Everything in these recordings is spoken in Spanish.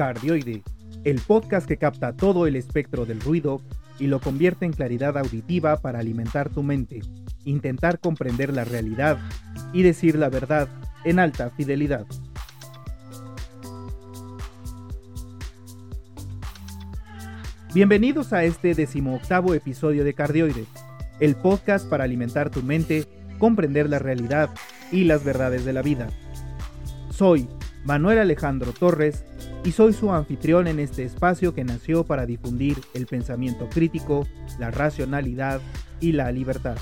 Cardioide, el podcast que capta todo el espectro del ruido y lo convierte en claridad auditiva para alimentar tu mente, intentar comprender la realidad y decir la verdad en alta fidelidad. Bienvenidos a este decimoctavo episodio de Cardioide, el podcast para alimentar tu mente, comprender la realidad y las verdades de la vida. Soy Manuel Alejandro Torres y soy su anfitrión en este espacio que nació para difundir el pensamiento crítico, la racionalidad y la libertad.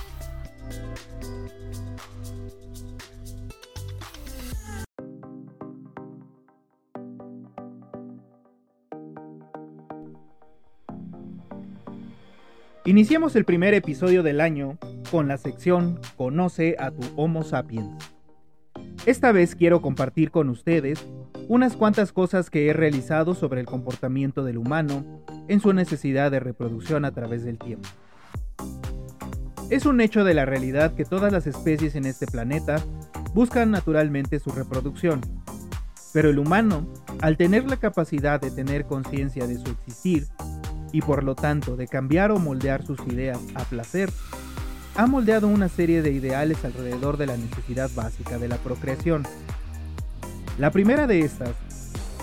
Iniciemos el primer episodio del año con la sección Conoce a tu Homo sapiens. Esta vez quiero compartir con ustedes unas cuantas cosas que he realizado sobre el comportamiento del humano en su necesidad de reproducción a través del tiempo. Es un hecho de la realidad que todas las especies en este planeta buscan naturalmente su reproducción, pero el humano, al tener la capacidad de tener conciencia de su existir y por lo tanto de cambiar o moldear sus ideas a placer, ha moldeado una serie de ideales alrededor de la necesidad básica de la procreación. La primera de estas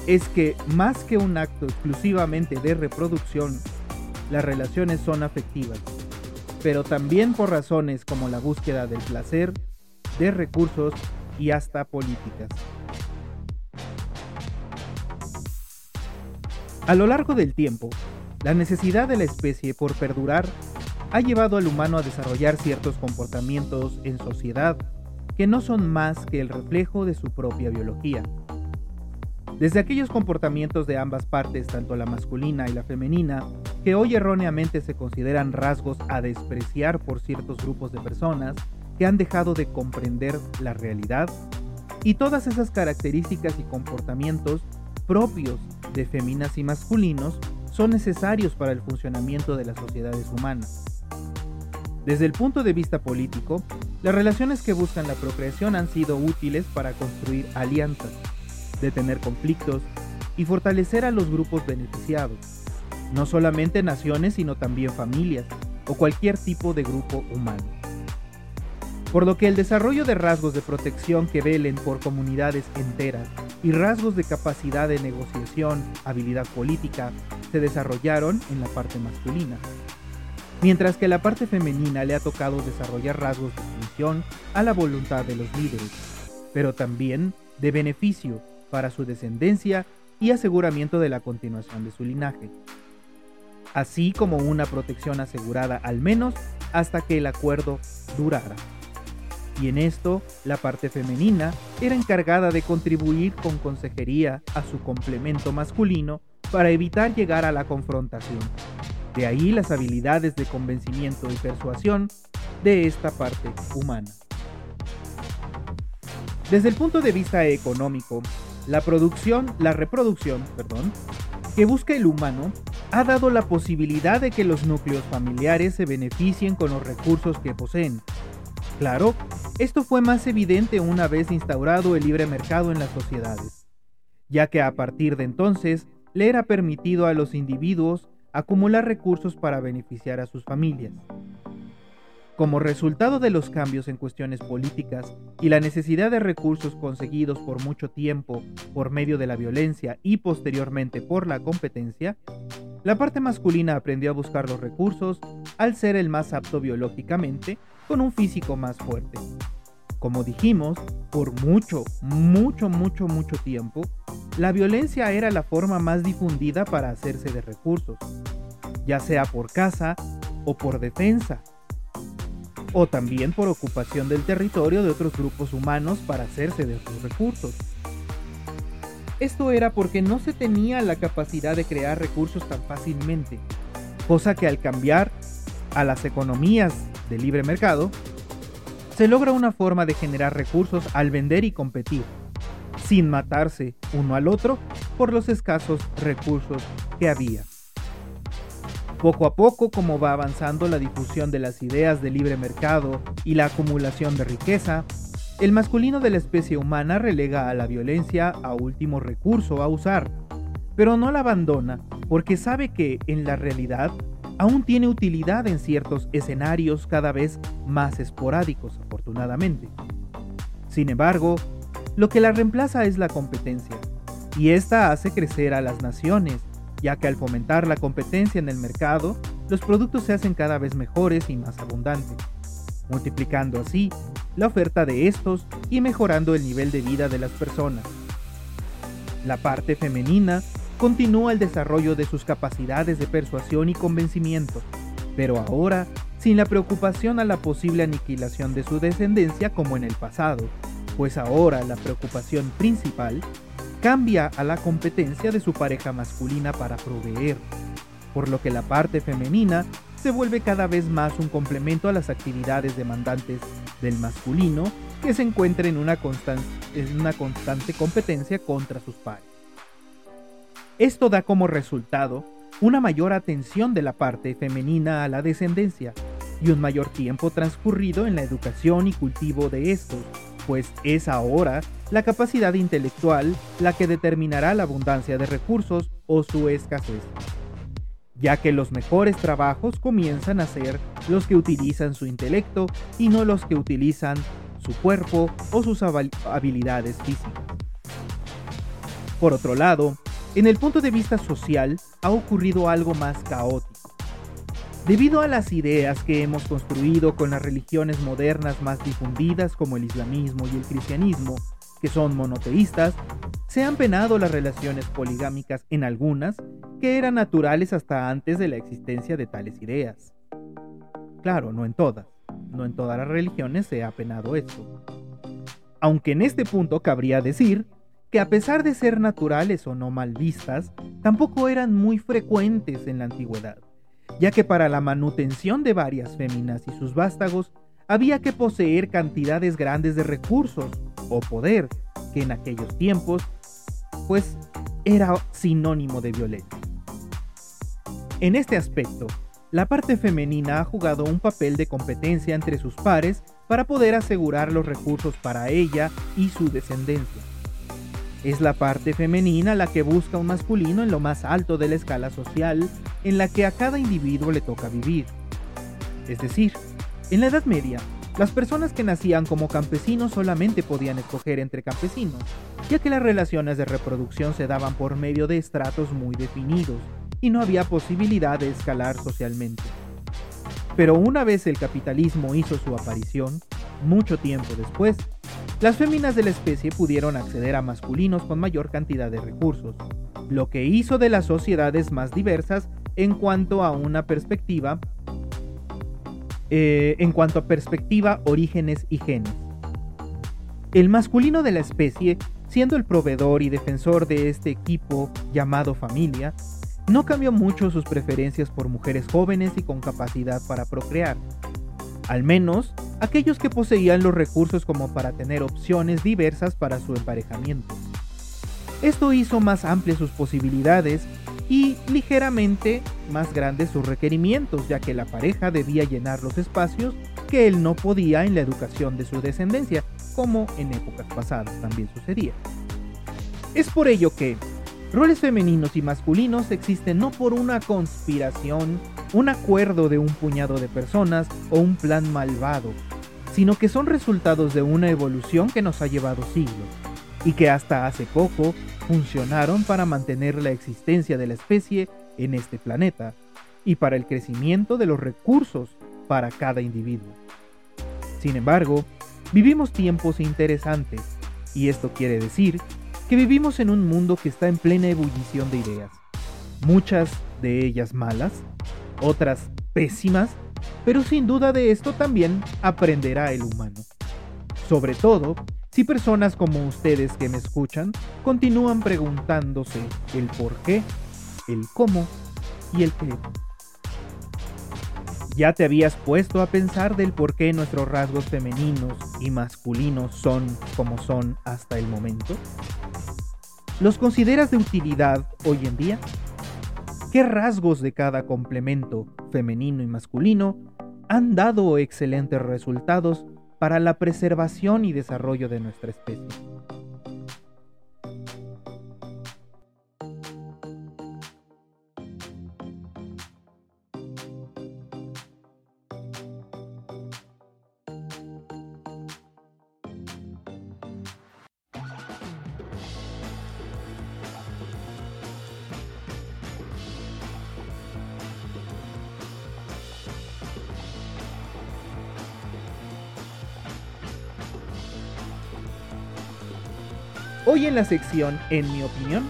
es que más que un acto exclusivamente de reproducción, las relaciones son afectivas, pero también por razones como la búsqueda del placer, de recursos y hasta políticas. A lo largo del tiempo, la necesidad de la especie por perdurar ha llevado al humano a desarrollar ciertos comportamientos en sociedad que no son más que el reflejo de su propia biología. Desde aquellos comportamientos de ambas partes, tanto la masculina y la femenina, que hoy erróneamente se consideran rasgos a despreciar por ciertos grupos de personas que han dejado de comprender la realidad, y todas esas características y comportamientos propios de feminas y masculinos son necesarios para el funcionamiento de las sociedades humanas. Desde el punto de vista político, las relaciones que buscan la procreación han sido útiles para construir alianzas, detener conflictos y fortalecer a los grupos beneficiados, no solamente naciones sino también familias o cualquier tipo de grupo humano. Por lo que el desarrollo de rasgos de protección que velen por comunidades enteras y rasgos de capacidad de negociación, habilidad política, se desarrollaron en la parte masculina, mientras que la parte femenina le ha tocado desarrollar rasgos de sumisión a la voluntad de los líderes, pero también de beneficio para su descendencia y aseguramiento de la continuación de su linaje, así como una protección asegurada al menos hasta que el acuerdo durara. Y en esto, la parte femenina era encargada de contribuir con consejería a su complemento masculino para evitar llegar a la confrontación. De ahí las habilidades de convencimiento y persuasión de esta parte humana. Desde el punto de vista económico, la producción, la reproducción, perdón, que busca el humano ha dado la posibilidad de que los núcleos familiares se beneficien con los recursos que poseen. Claro, esto fue más evidente una vez instaurado el libre mercado en las sociedades, ya que a partir de entonces le era permitido a los individuos acumular recursos para beneficiar a sus familias. Como resultado de los cambios en cuestiones políticas y la necesidad de recursos conseguidos por mucho tiempo por medio de la violencia y posteriormente por la competencia, la parte masculina aprendió a buscar los recursos al ser el más apto biológicamente con un físico más fuerte. Como dijimos, por mucho, mucho, mucho, mucho tiempo, la violencia era la forma más difundida para hacerse de recursos, ya sea por caza o por defensa, o también por ocupación del territorio de otros grupos humanos para hacerse de sus recursos. Esto era porque no se tenía la capacidad de crear recursos tan fácilmente, cosa que al cambiar a las economías de libre mercado, se logra una forma de generar recursos al vender y competir sin matarse uno al otro por los escasos recursos que había. Poco a poco, como va avanzando la difusión de las ideas de libre mercado y la acumulación de riqueza, el masculino de la especie humana relega a la violencia a último recurso a usar, pero no la abandona porque sabe que, en la realidad, aún tiene utilidad en ciertos escenarios cada vez más esporádicos, afortunadamente. Sin embargo, lo que la reemplaza es la competencia, y esta hace crecer a las naciones, ya que al fomentar la competencia en el mercado, los productos se hacen cada vez mejores y más abundantes, multiplicando así la oferta de estos y mejorando el nivel de vida de las personas. La parte femenina continúa el desarrollo de sus capacidades de persuasión y convencimiento, pero ahora sin la preocupación a la posible aniquilación de su descendencia como en el pasado, pues ahora la preocupación principal cambia a la competencia de su pareja masculina para proveer, por lo que la parte femenina se vuelve cada vez más un complemento a las actividades demandantes del masculino que se encuentra en una, constante competencia contra sus pares. Esto da como resultado una mayor atención de la parte femenina a la descendencia y un mayor tiempo transcurrido en la educación y cultivo de estos, pues es ahora la capacidad intelectual la que determinará la abundancia de recursos o su escasez, ya que los mejores trabajos comienzan a ser los que utilizan su intelecto y no los que utilizan su cuerpo o sus habilidades físicas. Por otro lado, en el punto de vista social ha ocurrido algo más caótico. Debido a las ideas que hemos construido con las religiones modernas más difundidas como el islamismo y el cristianismo, que son monoteístas, se han penado las relaciones poligámicas en algunas que eran naturales hasta antes de la existencia de tales ideas. Claro, no en todas, no en todas las religiones se ha penado esto. Aunque en este punto cabría decir que a pesar de ser naturales o no mal vistas, tampoco eran muy frecuentes en la antigüedad, ya que para la manutención de varias féminas y sus vástagos había que poseer cantidades grandes de recursos o poder, que en aquellos tiempos, pues era sinónimo de violencia. En este aspecto, la parte femenina ha jugado un papel de competencia entre sus pares para poder asegurar los recursos para ella y su descendencia. Es la parte femenina la que busca un masculino en lo más alto de la escala social en la que a cada individuo le toca vivir. Es decir, en la Edad Media, las personas que nacían como campesinos solamente podían escoger entre campesinos, ya que las relaciones de reproducción se daban por medio de estratos muy definidos y no había posibilidad de escalar socialmente. Pero una vez el capitalismo hizo su aparición, mucho tiempo después, las féminas de la especie pudieron acceder a masculinos con mayor cantidad de recursos, lo que hizo de las sociedades más diversas en cuanto a una perspectiva, eh, en cuanto a perspectiva, orígenes y genes. El masculino de la especie, siendo el proveedor y defensor de este equipo llamado familia, no cambió mucho sus preferencias por mujeres jóvenes y con capacidad para procrear, al menos aquellos que poseían los recursos como para tener opciones diversas para su emparejamiento. Esto hizo más amplias sus posibilidades y ligeramente más grandes sus requerimientos, ya que la pareja debía llenar los espacios que él no podía en la educación de su descendencia, como en épocas pasadas también sucedía. Es por ello que roles femeninos y masculinos existen no por una conspiración un acuerdo de un puñado de personas o un plan malvado, sino que son resultados de una evolución que nos ha llevado siglos y que hasta hace poco funcionaron para mantener la existencia de la especie en este planeta y para el crecimiento de los recursos para cada individuo. Sin embargo, vivimos tiempos interesantes y esto quiere decir que vivimos en un mundo que está en plena ebullición de ideas, muchas de ellas malas, otras pésimas, pero sin duda de esto también aprenderá el humano. Sobre todo, si personas como ustedes que me escuchan continúan preguntándose el por qué, el cómo y el qué. ¿Ya te habías puesto a pensar del por qué nuestros rasgos femeninos y masculinos son como son hasta el momento? ¿Los consideras de utilidad hoy en día? qué rasgos de cada complemento femenino y masculino han dado excelentes resultados para la preservación y desarrollo de nuestra especie. Hoy en la sección En mi opinión,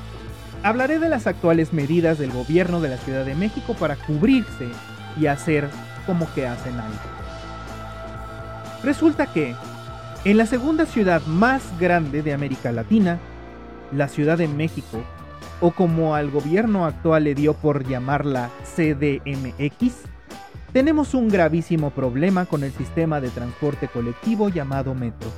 hablaré de las actuales medidas del gobierno de la Ciudad de México para cubrirse y hacer como que hacen algo. Resulta que, en la segunda ciudad más grande de América Latina, la Ciudad de México, o como al gobierno actual le dio por llamarla CDMX, tenemos un gravísimo problema con el sistema de transporte colectivo llamado metro.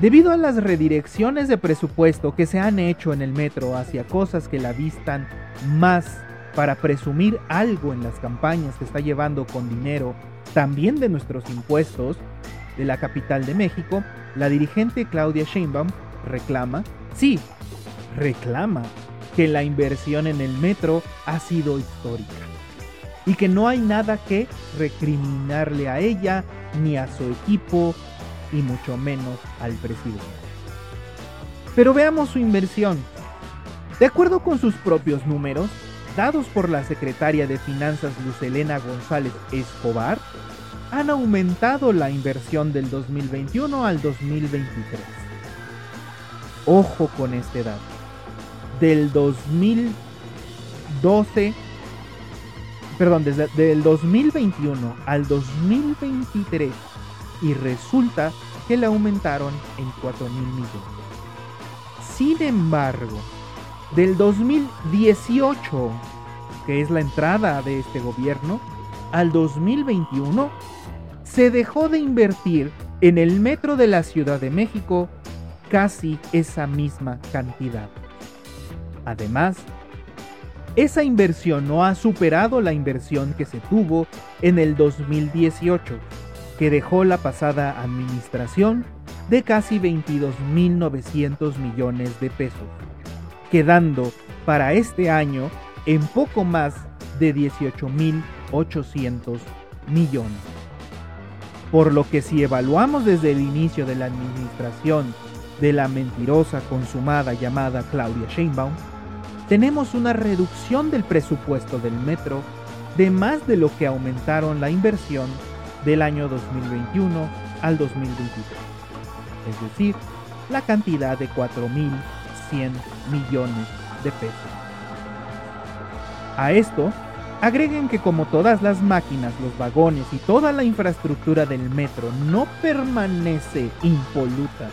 Debido a las redirecciones de presupuesto que se han hecho en el metro hacia cosas que la vistan más para presumir algo en las campañas que está llevando con dinero también de nuestros impuestos de la capital de México, la dirigente Claudia Sheinbaum reclama, sí, reclama que la inversión en el metro ha sido histórica y que no hay nada que recriminarle a ella ni a su equipo y mucho menos al presidente. Pero veamos su inversión. De acuerdo con sus propios números, dados por la secretaria de Finanzas Lucelena González Escobar, han aumentado la inversión del 2021 al 2023. Ojo con este dato. Del 2012, perdón, desde el 2021 al 2023 y resulta que le aumentaron en 4 mil millones. Sin embargo, del 2018, que es la entrada de este gobierno, al 2021, se dejó de invertir en el metro de la Ciudad de México casi esa misma cantidad. Además, esa inversión no ha superado la inversión que se tuvo en el 2018, que dejó la pasada administración de casi 22.900 millones de pesos, quedando para este año en poco más de 18.800 millones. Por lo que si evaluamos desde el inicio de la administración de la mentirosa consumada llamada Claudia Sheinbaum, tenemos una reducción del presupuesto del metro de más de lo que aumentaron la inversión del año 2021 al 2023, es decir, la cantidad de 4.100 millones de pesos. A esto, agreguen que como todas las máquinas, los vagones y toda la infraestructura del metro no permanece impoluta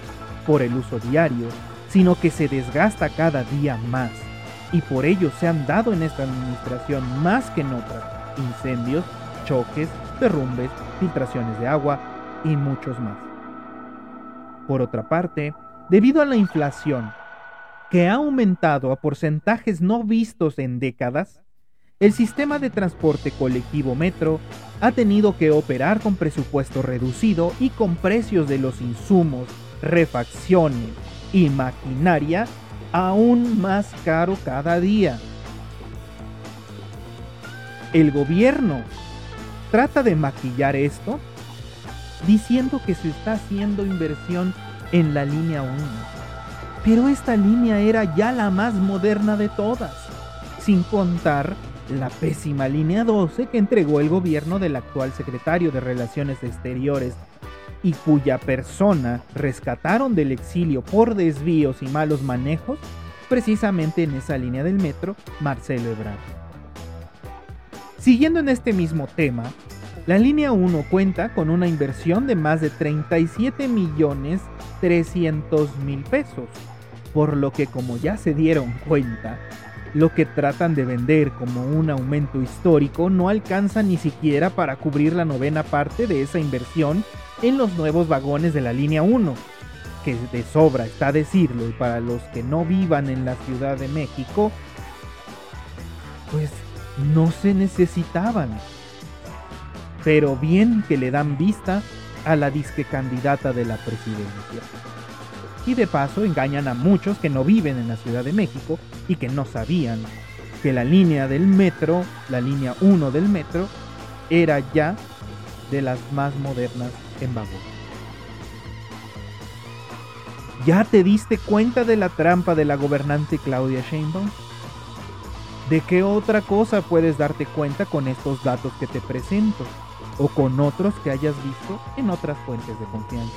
por el uso diario, sino que se desgasta cada día más, y por ello se han dado en esta administración más que en otras incendios, choques, derrumbes, filtraciones de agua y muchos más. Por otra parte, debido a la inflación, que ha aumentado a porcentajes no vistos en décadas, el sistema de transporte colectivo metro ha tenido que operar con presupuesto reducido y con precios de los insumos, refacciones y maquinaria aún más caro cada día. El gobierno trata de maquillar esto diciendo que se está haciendo inversión en la línea 1. Pero esta línea era ya la más moderna de todas, sin contar la pésima línea 12 que entregó el gobierno del actual secretario de Relaciones Exteriores y cuya persona rescataron del exilio por desvíos y malos manejos, precisamente en esa línea del metro, Marcelo Ebrard. Siguiendo en este mismo tema, la línea 1 cuenta con una inversión de más de 37 millones 300 mil pesos, por lo que como ya se dieron cuenta, lo que tratan de vender como un aumento histórico no alcanza ni siquiera para cubrir la novena parte de esa inversión en los nuevos vagones de la línea 1, que de sobra está decirlo y para los que no vivan en la Ciudad de México, pues no se necesitaban. Pero bien que le dan vista a la disque candidata de la presidencia. Y de paso engañan a muchos que no viven en la Ciudad de México y que no sabían que la línea del metro, la línea 1 del metro, era ya de las más modernas en vagón. ¿Ya te diste cuenta de la trampa de la gobernante Claudia Sheinbaum? ¿De qué otra cosa puedes darte cuenta con estos datos que te presento? O con otros que hayas visto en otras fuentes de confianza.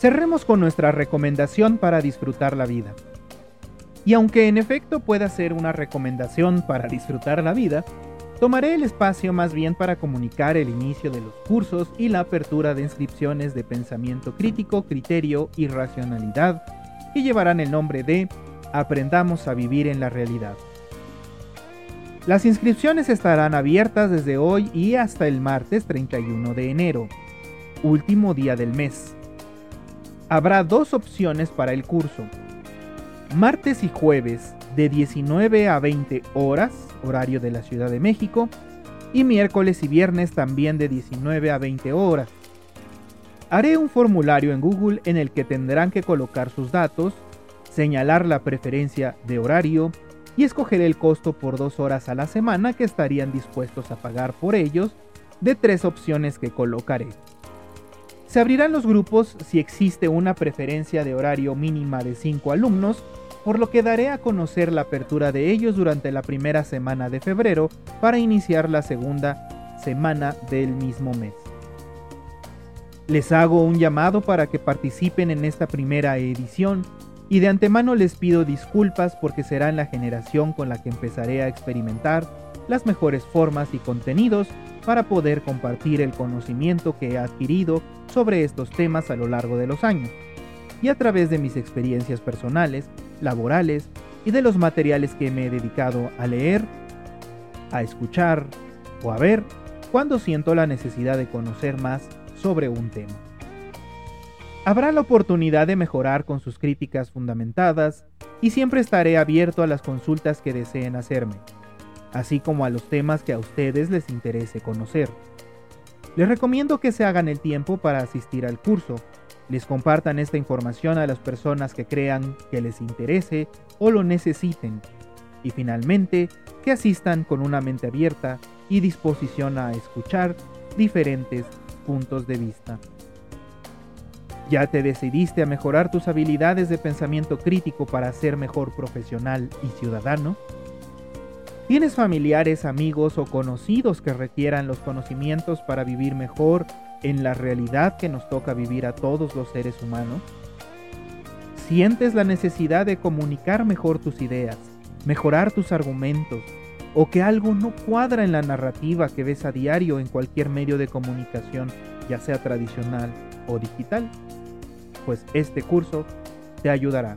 Cerremos con nuestra recomendación para disfrutar la vida. Y aunque en efecto pueda ser una recomendación para disfrutar la vida, tomaré el espacio más bien para comunicar el inicio de los cursos y la apertura de inscripciones de pensamiento crítico, criterio y racionalidad, que llevarán el nombre de Aprendamos a vivir en la realidad. Las inscripciones estarán abiertas desde hoy y hasta el martes 31 de enero, último día del mes. Habrá dos opciones para el curso. Martes y jueves de 19 a 20 horas, horario de la Ciudad de México, y miércoles y viernes también de 19 a 20 horas. Haré un formulario en Google en el que tendrán que colocar sus datos, señalar la preferencia de horario, y escoger el costo por dos horas a la semana que estarían dispuestos a pagar por ellos de tres opciones que colocaré. Se abrirán los grupos si existe una preferencia de horario mínima de 5 alumnos, por lo que daré a conocer la apertura de ellos durante la primera semana de febrero para iniciar la segunda semana del mismo mes. Les hago un llamado para que participen en esta primera edición y de antemano les pido disculpas porque será la generación con la que empezaré a experimentar las mejores formas y contenidos para poder compartir el conocimiento que he adquirido sobre estos temas a lo largo de los años, y a través de mis experiencias personales, laborales y de los materiales que me he dedicado a leer, a escuchar o a ver cuando siento la necesidad de conocer más sobre un tema. Habrá la oportunidad de mejorar con sus críticas fundamentadas y siempre estaré abierto a las consultas que deseen hacerme, así como a los temas que a ustedes les interese conocer. Les recomiendo que se hagan el tiempo para asistir al curso, les compartan esta información a las personas que crean que les interese o lo necesiten, y finalmente que asistan con una mente abierta y disposición a escuchar diferentes puntos de vista. ¿Ya te decidiste a mejorar tus habilidades de pensamiento crítico para ser mejor profesional y ciudadano? ¿Tienes familiares, amigos o conocidos que requieran los conocimientos para vivir mejor en la realidad que nos toca vivir a todos los seres humanos? ¿Sientes la necesidad de comunicar mejor tus ideas, mejorar tus argumentos, o que algo no cuadra en la narrativa que ves a diario en cualquier medio de comunicación, ya sea tradicional o digital? pues este curso te ayudará.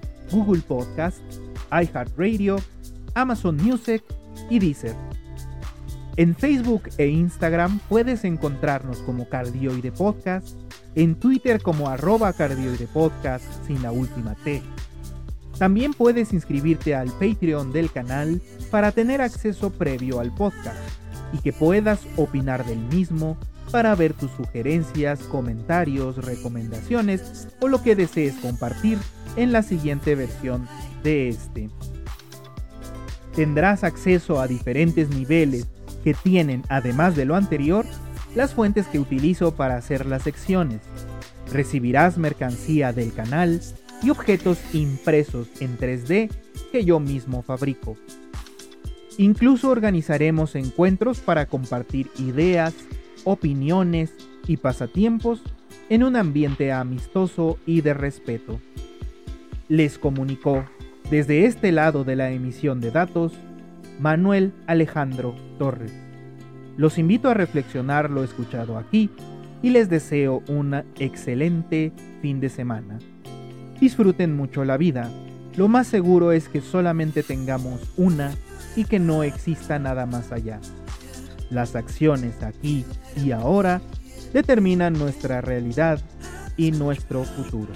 Google Podcast, iHeartRadio, Amazon Music y Deezer. En Facebook e Instagram puedes encontrarnos como Cardioide Podcast en Twitter como arroba cardioidepodcast sin la última T. También puedes inscribirte al Patreon del canal para tener acceso previo al podcast y que puedas opinar del mismo para ver tus sugerencias, comentarios, recomendaciones o lo que desees compartir en la siguiente versión de este. Tendrás acceso a diferentes niveles que tienen, además de lo anterior, las fuentes que utilizo para hacer las secciones. Recibirás mercancía del canal y objetos impresos en 3D que yo mismo fabrico. Incluso organizaremos encuentros para compartir ideas, opiniones y pasatiempos en un ambiente amistoso y de respeto. Les comunicó desde este lado de la emisión de datos Manuel Alejandro Torres. Los invito a reflexionar lo escuchado aquí y les deseo un excelente fin de semana. Disfruten mucho la vida. Lo más seguro es que solamente tengamos una y que no exista nada más allá. Las acciones aquí y ahora determinan nuestra realidad y nuestro futuro.